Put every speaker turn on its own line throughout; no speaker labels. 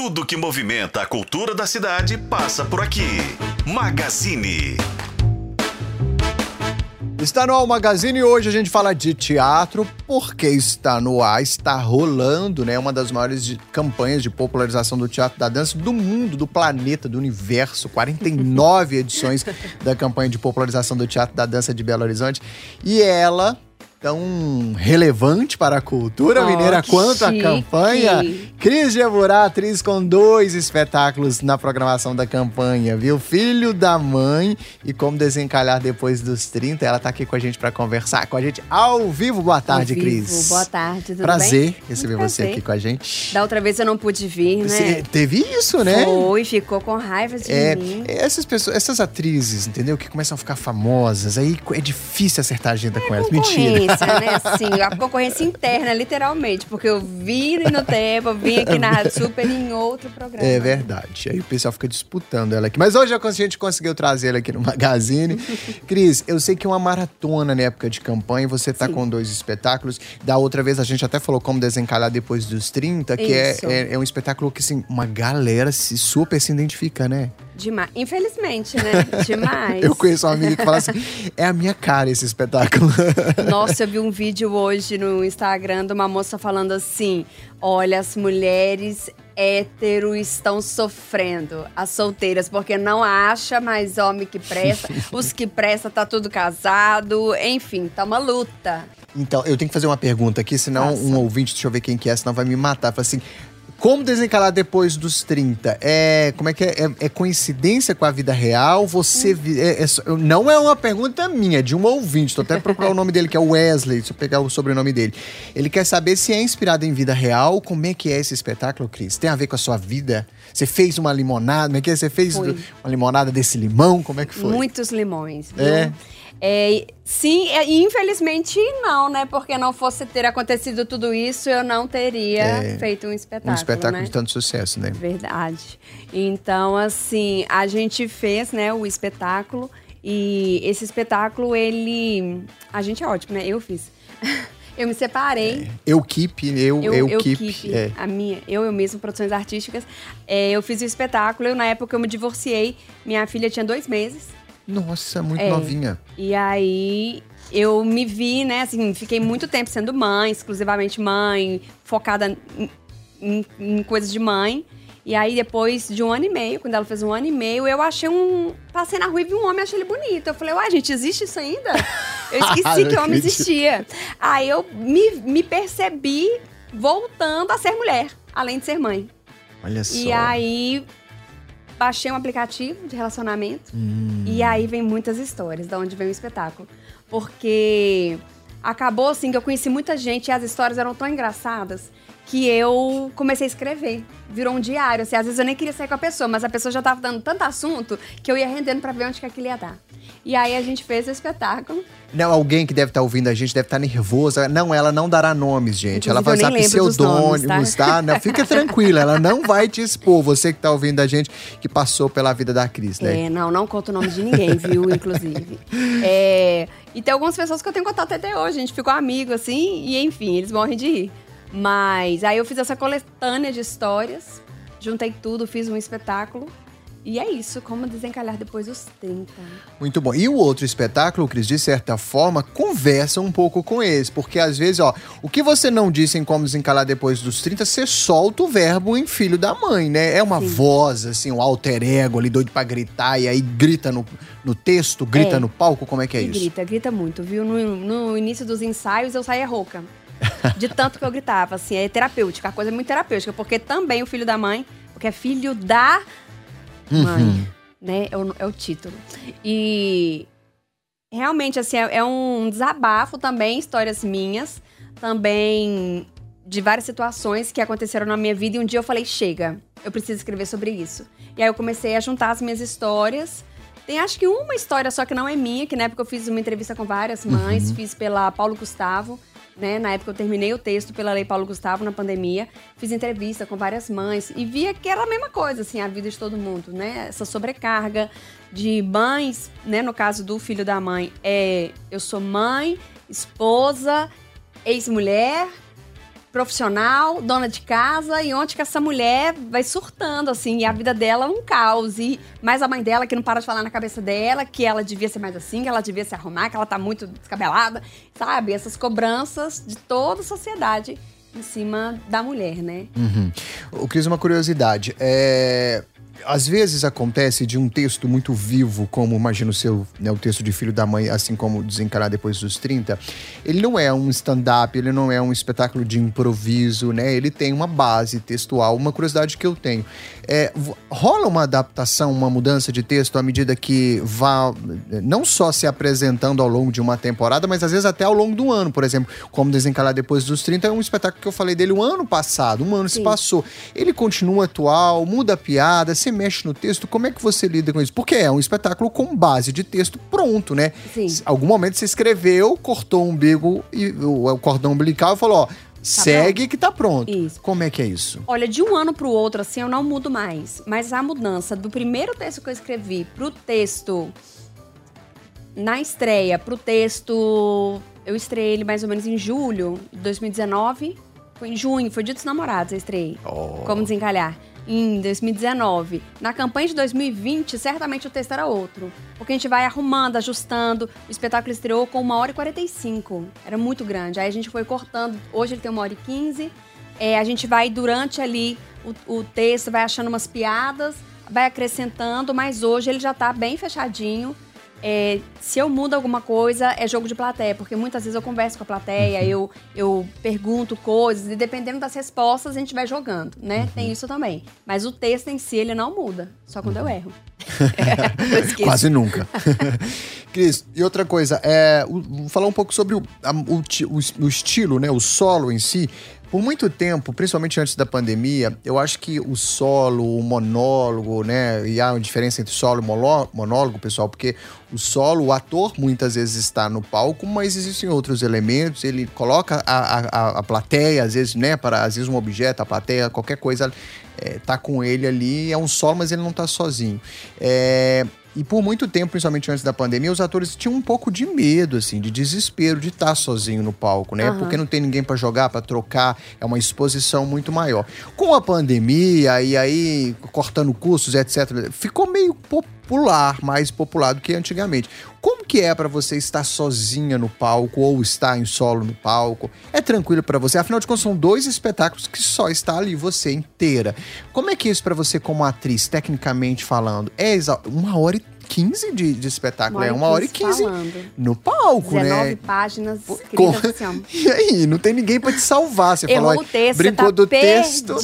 Tudo que movimenta a cultura da cidade passa por aqui. Magazine.
Está no Al Magazine e hoje a gente fala de teatro, porque está no ar, está rolando, né? Uma das maiores de- campanhas de popularização do teatro da dança do mundo, do planeta, do universo. 49 edições da campanha de popularização do teatro da dança de Belo Horizonte. E ela, tão relevante para a cultura
Oh,
mineira quanto a
chique.
campanha, Cris Geburá, atriz com dois espetáculos na programação da campanha, viu? Filho da Mãe e Como Desencalhar Depois dos 30. Ela tá aqui com a gente para conversar com a gente ao vivo. Boa tarde,
Ao vivo.
Cris.
Boa tarde, tudo
Prazer
bem?
receber
Muito
você
prazer.
aqui com a gente.
Da outra vez eu não pude vir, né?
Você teve isso, né?
Foi, ficou com raiva de
É,
mim.
essas pessoas, essas atrizes, entendeu? Que começam a ficar famosas, aí é difícil acertar a agenda com elas. Mentira.
Concorrência, né? Sim, a concorrência interna, literalmente. Porque eu vim no tempo, vim aqui na Rádio Super em outro programa.
É verdade. Aí o pessoal fica disputando ela aqui. Mas hoje a gente conseguiu trazer ela aqui no Magazine. Cris, eu sei que é uma maratona na época de campanha. Você tá
Sim.
com dois espetáculos. Da outra vez a gente até falou como desencalhar depois dos 30, que é, é, é um espetáculo que, assim, uma galera se super se identifica, né?
Demais. Infelizmente, né? Demais.
Eu conheço uma amiga que fala assim: é a minha cara esse espetáculo.
Nossa, eu vi um vídeo hoje no Instagram de uma moça falando assim: olha, as mulheres hétero estão sofrendo, as solteiras, porque não acha mais homem que presta, os que presta tá tudo casado, enfim, tá uma luta.
Então, eu tenho que fazer uma pergunta aqui, senão
Faça.
um ouvinte, deixa eu ver quem que é, senão vai me matar. Fala assim. Como desencalar depois dos 30? É, como é que é? É, é coincidência com a vida real? Você. vi- é- é não é uma pergunta minha, é de um ouvinte. Tô até procurar o nome dele, que é Wesley. Deixa eu pegar o sobrenome dele. Ele quer saber se é inspirado em vida real. Como é que é esse espetáculo, Cris? Tem a ver com a sua vida? Você fez uma limonada? Como é que é? Você fez
Foi.
uma limonada desse limão? Como é que foi?
Muitos limões, viu?
É?
É, sim, é, infelizmente não, né? Porque não fosse ter acontecido tudo isso, eu não teria
É,
feito um espetáculo.
Um espetáculo
né?
de tanto sucesso, né?
Verdade. Então, assim, a gente fez, né, o espetáculo. E esse espetáculo, ele. A gente é ótimo, né? Eu fiz. Eu me separei.
Eu keep, eu, eu,
Eu, eu
keep.
keep,
é.
a minha, eu, eu mesmo, produções artísticas. É, eu fiz o espetáculo, eu, na época eu me divorciei. Minha filha tinha dois meses.
Nossa, muito
É.
novinha.
E aí eu me vi, né, assim, fiquei muito tempo sendo mãe, exclusivamente mãe, focada em, em- em coisas de mãe. E aí, depois de um ano e meio, quando ela fez um ano e meio, eu achei um. Passei na rua e vi um homem, achei ele bonito. Eu falei, uai, gente, existe isso ainda? Eu esqueci que homem
acredito.
existia. Aí eu me, me percebi voltando a ser mulher, além de ser mãe.
Olha só.
E aí, baixei um aplicativo de relacionamento.
Hum.
E aí vem muitas histórias, da onde vem o espetáculo. Porque acabou assim que eu conheci muita gente e as histórias eram tão engraçadas que eu comecei a escrever. Virou um diário. Assim, às vezes eu nem queria sair com a pessoa, mas a pessoa já tava dando tanto assunto que eu ia rendendo pra ver onde que aquilo ia dar. E aí a gente fez o espetáculo.
Não, alguém que deve estar ouvindo a gente deve estar nervosa. Não, ela não dará nomes, gente. ela vai
Inclusive,
usar
dos
pseudônimos,
nomes,
tá? Não, fica tranquila, ela não vai te expor. Você que tá ouvindo a gente, que passou pela vida da Cris, né?
É, não, não conto o nome de ninguém, viu? Inclusive. É, e tem algumas pessoas que eu tenho contato até hoje. A gente ficou amigo, assim, e enfim, eles morrem de rir. Mas aí eu fiz essa coletânea de histórias, juntei tudo, fiz um espetáculo. E é isso, como desencalhar depois dos 30.
Muito bom. E o outro espetáculo, Cris, de certa forma, conversa um pouco com esse. Porque às vezes, ó, o que você não disse em como desencalar depois dos 30, você solta o verbo em filho da mãe, né? É uma
Sim.
voz, assim, um alter ego ali, doido pra gritar, e aí grita no, no texto, grita
É.
no palco, como é que é
e
isso?
grita, grita muito, viu? No, no início dos ensaios eu saía rouca. De tanto que eu gritava, assim, é terapêutica, a coisa é muito terapêutica, porque também o filho da mãe, porque é filho da mãe,
Uhum.
né? É o, é o título. E realmente, assim, é, é um desabafo também, histórias minhas, também de várias situações que aconteceram na minha vida. E um dia eu falei, chega, eu preciso escrever sobre isso. E aí eu comecei a juntar as minhas histórias. Tem acho que uma história só que não é minha, que na época eu fiz uma entrevista com várias mães, fiz pela Paulo Gustavo, né? Na época eu terminei o texto pela Lei Paulo Gustavo na pandemia, fiz entrevista com várias mães e via que era a mesma coisa, assim, a vida de todo mundo, né? Essa sobrecarga de mães, né? No caso do filho da mãe, é eu sou mãe, esposa, ex-mulher profissional, dona de casa, e onde que essa mulher vai surtando, assim, e a vida dela é um caos. E mais a mãe dela que não para de falar na cabeça dela que ela devia ser mais assim, que ela devia se arrumar, que ela tá muito descabelada, sabe? Essas cobranças de toda a sociedade em cima da mulher, né?
Uhum. O Cris, uma curiosidade. É às vezes acontece de um texto muito vivo, como imagino o seu, né, o texto de Filho da Mãe, assim como Desencarar Depois dos 30, ele não é um stand-up, ele não é um espetáculo de improviso, né? Ele tem uma base textual. Uma curiosidade que eu tenho. É, rola uma adaptação, uma mudança de texto à medida que vá não só se apresentando ao longo de uma temporada, mas às vezes até ao longo do ano, por exemplo, como Desencarar Depois dos 30 é um espetáculo que eu falei dele o um ano passado, um ano Sim. se passou. Ele continua atual, muda a piada, se mexe no texto, como é que você lida com isso? Porque é um espetáculo com base de texto pronto, né?
Sim.
Algum momento você escreveu, cortou o umbigo e o, o cordão umbilical e falou, ó, Tá segue pronto. que tá pronto.
Isso.
Como é que é isso?
Olha, de um ano pro outro, assim, eu não mudo mais. Mas a mudança do primeiro texto que eu escrevi pro texto na estreia, pro texto. Eu estreiei ele mais ou menos em julho de 2019. Foi em junho, foi dia dos namorados, eu estreiei. Oh. Como desencalhar em 2019. Na campanha de 2020, certamente o texto era outro. Porque a gente vai arrumando, ajustando. O espetáculo estreou com uma hora e 45. Era muito grande. Aí a gente foi cortando. Hoje ele tem uma hora e 15. É, a gente vai, durante ali o, o texto, vai achando umas piadas, vai acrescentando, mas hoje ele já está bem fechadinho. É, se eu mudo alguma coisa, é jogo de plateia, porque muitas vezes eu converso com a plateia, uhum. eu, eu pergunto coisas, e dependendo das respostas, a gente vai jogando, né? Uhum. Tem isso também. Mas o texto em si, ele não muda, só quando uhum. eu erro.
Quase nunca. Cris, e outra coisa, é, vou falar um pouco sobre o, a, o, o, o estilo, né? O solo em si. Por muito tempo, principalmente antes da pandemia, eu acho que o solo, o monólogo, né? E há uma diferença entre solo e monólogo, pessoal, porque o solo, o ator muitas vezes está no palco, mas existem outros elementos. Ele coloca a, a, a plateia, às vezes, né? Para às vezes um objeto, a plateia, qualquer coisa, é, tá com ele ali. É um solo, mas ele não tá sozinho. É, e por muito tempo, principalmente antes da pandemia, os atores tinham um pouco de medo, assim, de desespero de estar sozinho no palco, né? Uhum. Porque não tem ninguém para jogar, para trocar, é uma exposição muito maior. Com a pandemia e aí cortando custos, etc, ficou meio popular, mais popular do que antigamente. Como que é para você estar sozinha no palco ou estar em solo no palco? É tranquilo para você? Afinal de contas, são dois espetáculos que só está ali você inteira. Como é que é isso para você como atriz, tecnicamente falando? É uma hora e 15 de, de espetáculo, é uma hora e 15 no palco, 19
né? 19 páginas escritas assim,
E aí, não tem ninguém pra te salvar. Você
Errou
falou,
o texto,
brincou
tá
do
perdida.
texto.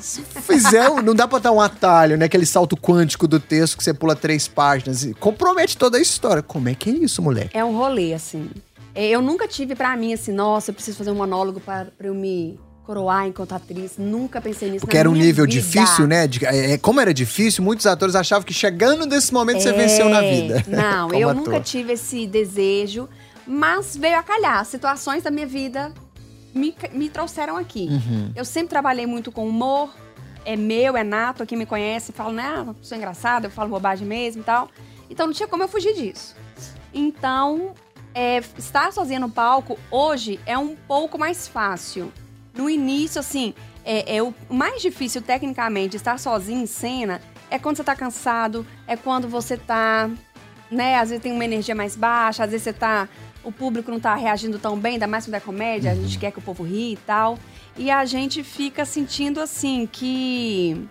Se fizer, não dá pra dar um atalho, né? Aquele salto quântico do texto que você pula três páginas e compromete toda a história. Como é que é isso, moleque?
É um rolê, assim. É, eu nunca tive pra mim assim, nossa, eu preciso fazer um monólogo pra eu me coroar enquanto atriz. Nunca pensei nisso.
Porque era um nível vida. difícil, né? De, é, é, como era difícil, muitos atores achavam que chegando nesse momento é, você venceu na vida.
Não, eu ator. nunca tive esse desejo, mas veio a calhar. Situações da minha vida me, me trouxeram aqui. Uhum. Eu sempre trabalhei muito com humor. É meu, é nato, quem me conhece fala, né, sou engraçada, eu falo bobagem mesmo e tal. Então não tinha como eu fugir disso. Então, é, estar sozinha no palco hoje é um pouco mais fácil no início, assim, é, é o mais difícil tecnicamente estar sozinho em cena é quando você tá cansado, é quando você tá, né, às vezes tem uma energia mais baixa, às vezes você tá, o público não tá reagindo tão bem, ainda mais quando é comédia, a gente uhum. quer que o povo ri e tal. E a gente fica sentindo assim que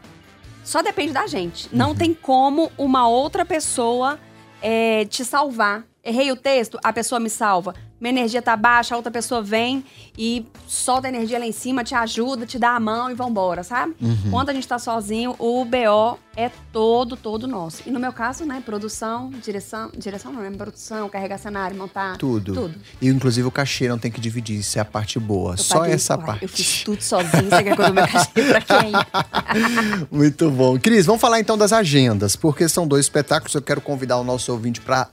só depende da gente. Não uhum. tem como uma outra pessoa é, te salvar. Errei o texto, a pessoa me salva minha energia tá baixa, a outra pessoa vem e solta a energia lá em cima, te ajuda, te dá a mão e vambora, sabe? Uhum. Quando a gente tá sozinho, o BO é todo, todo nosso. E no meu caso, né, produção, direção, direção não, é produção, carregar cenário, montar.
Tudo.
Tudo.
E inclusive o cachê não tem que dividir, isso é a parte boa. Eu Só paguei, essa parte.
Eu fiz tudo sozinho, você quer que eu meu cachê pra quem?
Muito bom. Cris, vamos falar então das agendas, porque são dois espetáculos, eu quero convidar o nosso ouvinte para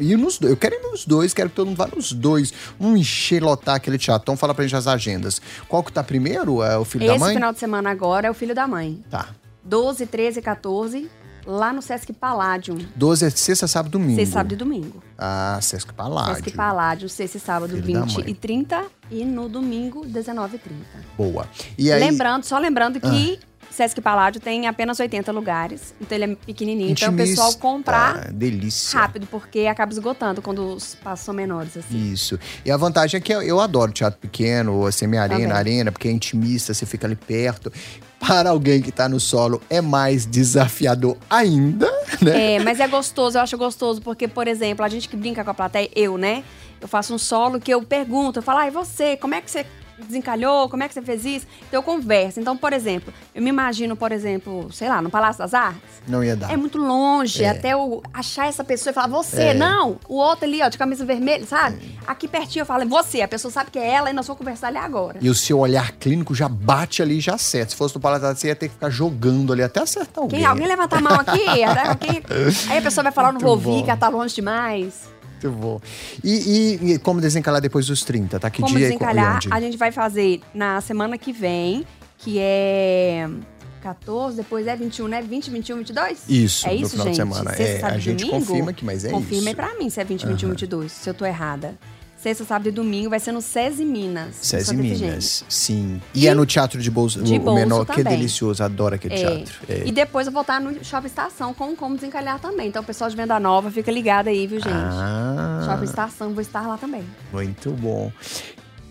ir nos dois. Eu quero ir nos dois, quero que todo mundo vá nos dois. Um encher, lotar aquele teatro. Então fala pra gente as agendas. Qual que tá primeiro? É o Filho
Esse
da Mãe?
Esse final de semana agora é o Filho da Mãe.
Tá.
12, 13, 14. lá no Sesc Palladium.
12 é sexta, sábado, domingo.
Sexta, sábado e domingo.
Ah, Sesc Paládio.
Sesc Palladium, sexta e sábado,
Filho da
20
mãe.
e 30. E no domingo, 19 e 30.
Boa. E aí, Ah.
Lembrando, só lembrando que Sesc Palladium tem apenas 80 lugares. Então ele é pequenininho. Então o
intimista,
pessoal comprar
delícia.
rápido, porque acaba esgotando quando os passos são menores, assim.
Isso. E a vantagem é que eu, eu adoro teatro pequeno, a semi-arena,
Também.
arena, porque é intimista, você fica ali perto. Para alguém que tá no solo, é mais desafiador ainda, né?
É, mas é gostoso, eu acho gostoso, porque, por exemplo, a gente que brinca com a plateia, eu, né? Eu faço um solo que eu pergunto, eu falo, ah, e você, como é que você desencalhou, como é que você fez isso? Então eu converso. Então, por exemplo, eu me imagino, por exemplo, sei lá, no Palácio das Artes.
Não ia dar.
É muito longe,
É.
até eu achar essa pessoa e falar, você,
É.
não, o outro ali, ó, de camisa vermelha, sabe? Aqui pertinho eu falo, é você, a pessoa sabe que é ela e nós vamos conversar ali agora.
E o seu olhar clínico já bate ali e já acerta. Se fosse no Palácio da Arte, você ia ter que ficar jogando ali até acertar alguém.
Quem, alguém levanta a mão aqui? Né? Alguém- Aí a pessoa vai falar, eu não vou
Muito
ouvir, que ela tá longe demais.
Muito bom. E, e- e como desencalar depois dos 30? Tá? Que
Como
dia qu- e
desencalhar,
onde?
a gente vai fazer na semana que vem, que é 14, depois é 21, né? 20, 21, 22?
Isso,
é
no
isso,
final
gente?
de semana.
Sexta,
É,
sábado
a gente
domingo?
confirma aqui, mas é
Confirma aí
isso.
pra mim se é 20, 21, 22, se eu tô errada. Sexta, sábado e domingo vai ser no SESI Minas.
Sesi. Minas, sim. E, é no Teatro de Bolso,
De
o
Bolso
menor, que
também.
delicioso, adoro aquele
É.
teatro. É.
E depois eu vou estar no Shopping Estação com Como Desencalhar também. Então, o pessoal de Venda Nova, fica ligado aí, viu, gente?
Ah,
Shopping Estação, vou estar lá também.
muito bom.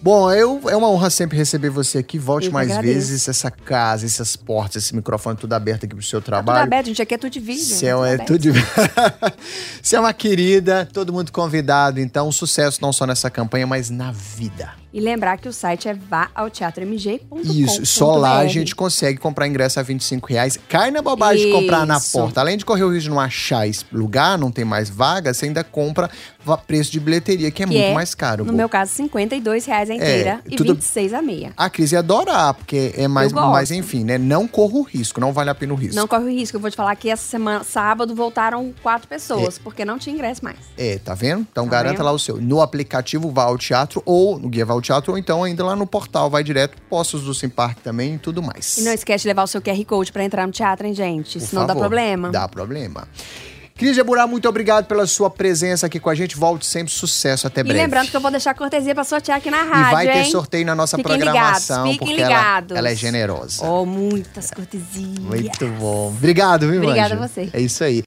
Bom, eu, é uma honra sempre receber você aqui. Volte
Eu
mais vezes. Essa casa, essas portas, esse microfone tudo aberto aqui pro seu
Tá tudo
trabalho.
aberto, gente. Aqui é tudo de vídeo.
Céu
tá
é tudo. de- Você é uma querida, todo mundo convidado. Então, sucesso não só nessa campanha, mas na vida.
E lembrar que o site é vaaoteatromg.com.
Isso, só lá a gente consegue comprar ingresso a 25 reais. Cai na bobagem de comprar na
Isso.
porta. Além de correr o risco de não achar esse lugar, não tem mais vaga, você ainda compra preço de bilheteria, que é
Que
muito
é,
mais caro.
No
Bo.
meu caso, 52 reais a inteira e
tudo-
26 a meia.
A Cris ia adorar, porque é mais, mas enfim, né? Não corra o risco, não vale a pena o risco.
Não corre o risco. Eu vou te falar que essa semana, sábado, voltaram quatro pessoas, porque não tinha ingresso mais.
É, tá vendo? Então
Tá
garanta
vendo?
lá o seu. No aplicativo Vá ao Teatro, ou no Guia Vá ao Teatro, ou então ainda lá no portal, vai direto, Postos do Simpark também e tudo mais.
E não esquece de levar o seu QR Code pra entrar no teatro, hein, gente?
Por
Senão dá problema.
Dá problema. Cris Jaburá, muito obrigado pela sua presença aqui com a gente. Volte sempre, sucesso, até
E
breve.
lembrando que eu vou deixar cortesia pra sortear aqui na rádio,
E vai ter
hein?
sorteio na nossa
Fiquem
programação,
ligados, fiquem
porque ela,
ligados.
ela é generosa.
Oh, muitas cortesias.
Muito bom. Obrigado, viu,
Obrigada a você.
É isso aí.